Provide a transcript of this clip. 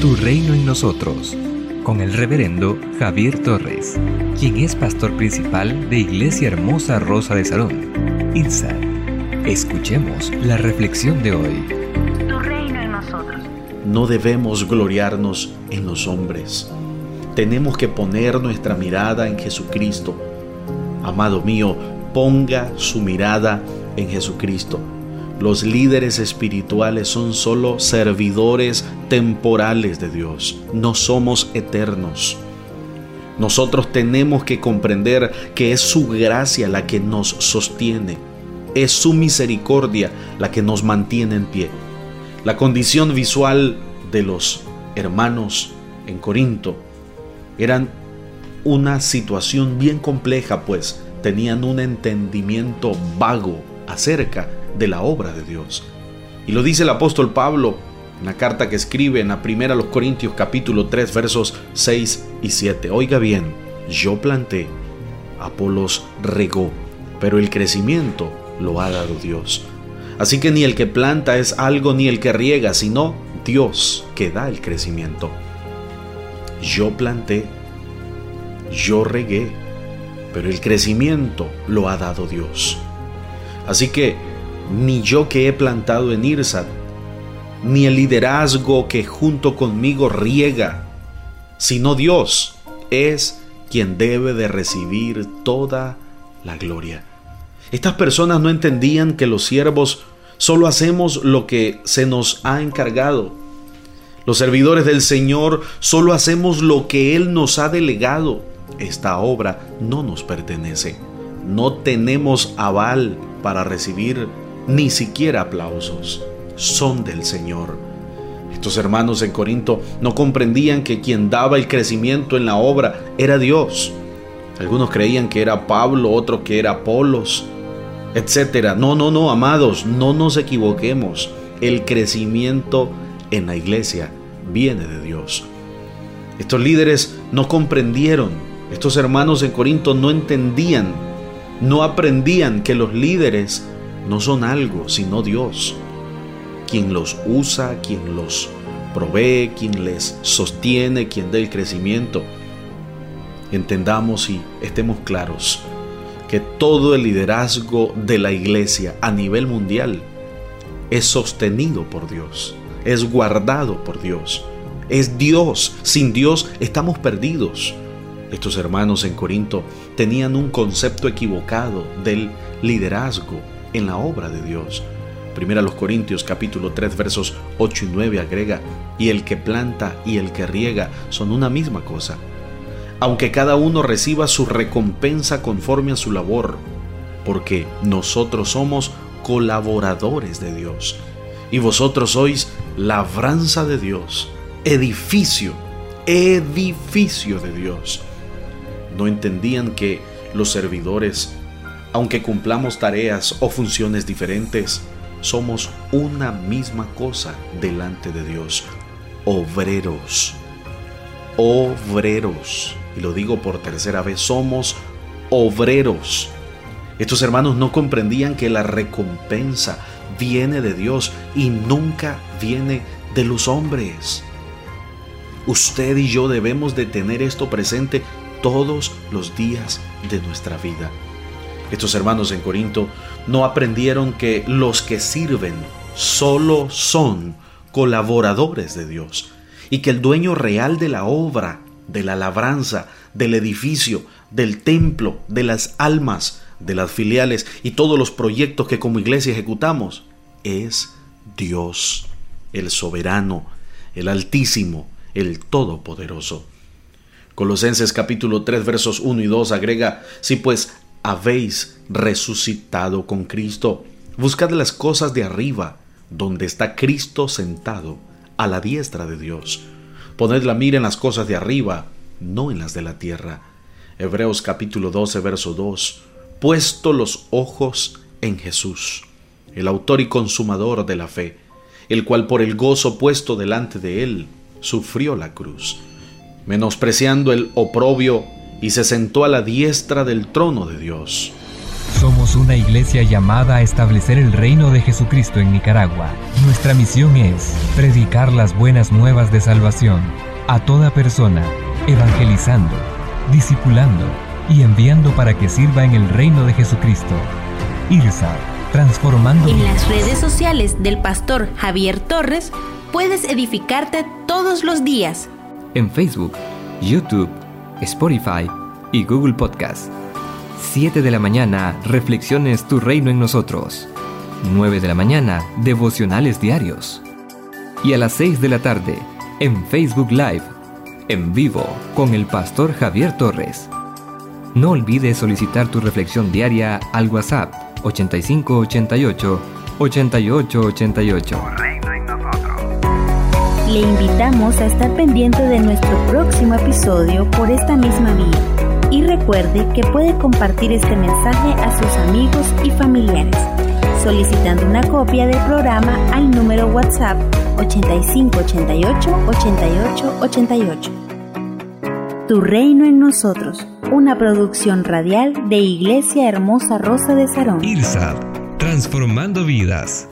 Tu reino en nosotros, con el reverendo Javier Torres, quien es pastor principal de Iglesia Hermosa Rosa de Salón, INSA. Escuchemos la reflexión de hoy. Tu reino en nosotros. No debemos gloriarnos en los hombres. Tenemos que poner nuestra mirada en Jesucristo. Amado mío, ponga su mirada en Jesucristo. Los líderes espirituales son solo servidores temporales de Dios, no somos eternos. Nosotros tenemos que comprender que es su gracia la que nos sostiene, es su misericordia la que nos mantiene en pie. La condición visual de los hermanos en Corinto eran una situación bien compleja, pues tenían un entendimiento vago acerca de la obra de Dios. Y lo dice el apóstol Pablo en la carta que escribe en la primera los Corintios capítulo 3 versos 6 y 7. Oiga bien, yo planté, Apolos regó, pero el crecimiento lo ha dado Dios. Así que ni el que planta es algo ni el que riega, sino Dios que da el crecimiento. Yo planté, yo regué, pero el crecimiento lo ha dado Dios. Así que ni yo que he plantado en Irsad, ni el liderazgo que junto conmigo riega, sino Dios es quien debe de recibir toda la gloria. Estas personas no entendían que los siervos solo hacemos lo que se nos ha encargado. Los servidores del Señor solo hacemos lo que Él nos ha delegado. Esta obra no nos pertenece. No tenemos aval para recibir ni siquiera aplausos, son del Señor. Estos hermanos en Corinto no comprendían que quien daba el crecimiento en la obra era Dios. Algunos creían que era Pablo, otros que era Apolos, etc. No, no, no, amados, no nos equivoquemos. El crecimiento en la iglesia viene de Dios. Estos líderes no comprendieron, estos hermanos en Corinto no entendían, no aprendían que los líderes no son algo, sino Dios, quien los usa, quien los provee, quien les sostiene, quien da el crecimiento. Entendamos y estemos claros que todo el liderazgo de la iglesia a nivel mundial es sostenido por Dios, es guardado por Dios, es Dios. Sin Dios estamos perdidos. Estos hermanos en Corinto tenían un concepto equivocado del liderazgo en la obra de Dios. Primera los Corintios capítulo 3 versos 8 y 9 agrega, y el que planta y el que riega son una misma cosa, aunque cada uno reciba su recompensa conforme a su labor, porque nosotros somos colaboradores de Dios, y vosotros sois labranza de Dios, edificio, edificio de Dios. No entendían que los servidores aunque cumplamos tareas o funciones diferentes, somos una misma cosa delante de Dios. Obreros. Obreros. Y lo digo por tercera vez, somos obreros. Estos hermanos no comprendían que la recompensa viene de Dios y nunca viene de los hombres. Usted y yo debemos de tener esto presente todos los días de nuestra vida. Estos hermanos en Corinto no aprendieron que los que sirven solo son colaboradores de Dios y que el dueño real de la obra, de la labranza, del edificio, del templo, de las almas, de las filiales y todos los proyectos que como iglesia ejecutamos es Dios, el soberano, el altísimo, el todopoderoso. Colosenses capítulo 3 versos 1 y 2 agrega, si pues habéis resucitado con Cristo. Buscad las cosas de arriba, donde está Cristo sentado a la diestra de Dios. Poned la mira en las cosas de arriba, no en las de la tierra. Hebreos capítulo 12, verso 2. Puesto los ojos en Jesús, el autor y consumador de la fe, el cual por el gozo puesto delante de él sufrió la cruz, menospreciando el oprobio, y se sentó a la diestra del trono de Dios. Somos una iglesia llamada a establecer el reino de Jesucristo en Nicaragua. Nuestra misión es predicar las buenas nuevas de salvación a toda persona, evangelizando, discipulando y enviando para que sirva en el reino de Jesucristo. IRSA, transformando. En las redes sociales del pastor Javier Torres puedes edificarte todos los días. En Facebook, YouTube, Spotify y Google Podcast. 7 de la mañana, Reflexiones Tu Reino en Nosotros. 9 de la mañana, Devocionales Diarios. Y a las 6 de la tarde, en Facebook Live, en vivo, con el pastor Javier Torres. No olvides solicitar tu reflexión diaria al WhatsApp 8588 8888. Le invitamos a estar pendiente de nuestro próximo episodio por esta misma vía y recuerde que puede compartir este mensaje a sus amigos y familiares solicitando una copia del programa al número WhatsApp 8588 88 88. Tu reino en nosotros, una producción radial de Iglesia Hermosa Rosa de Sarón. IRSAD, transformando vidas.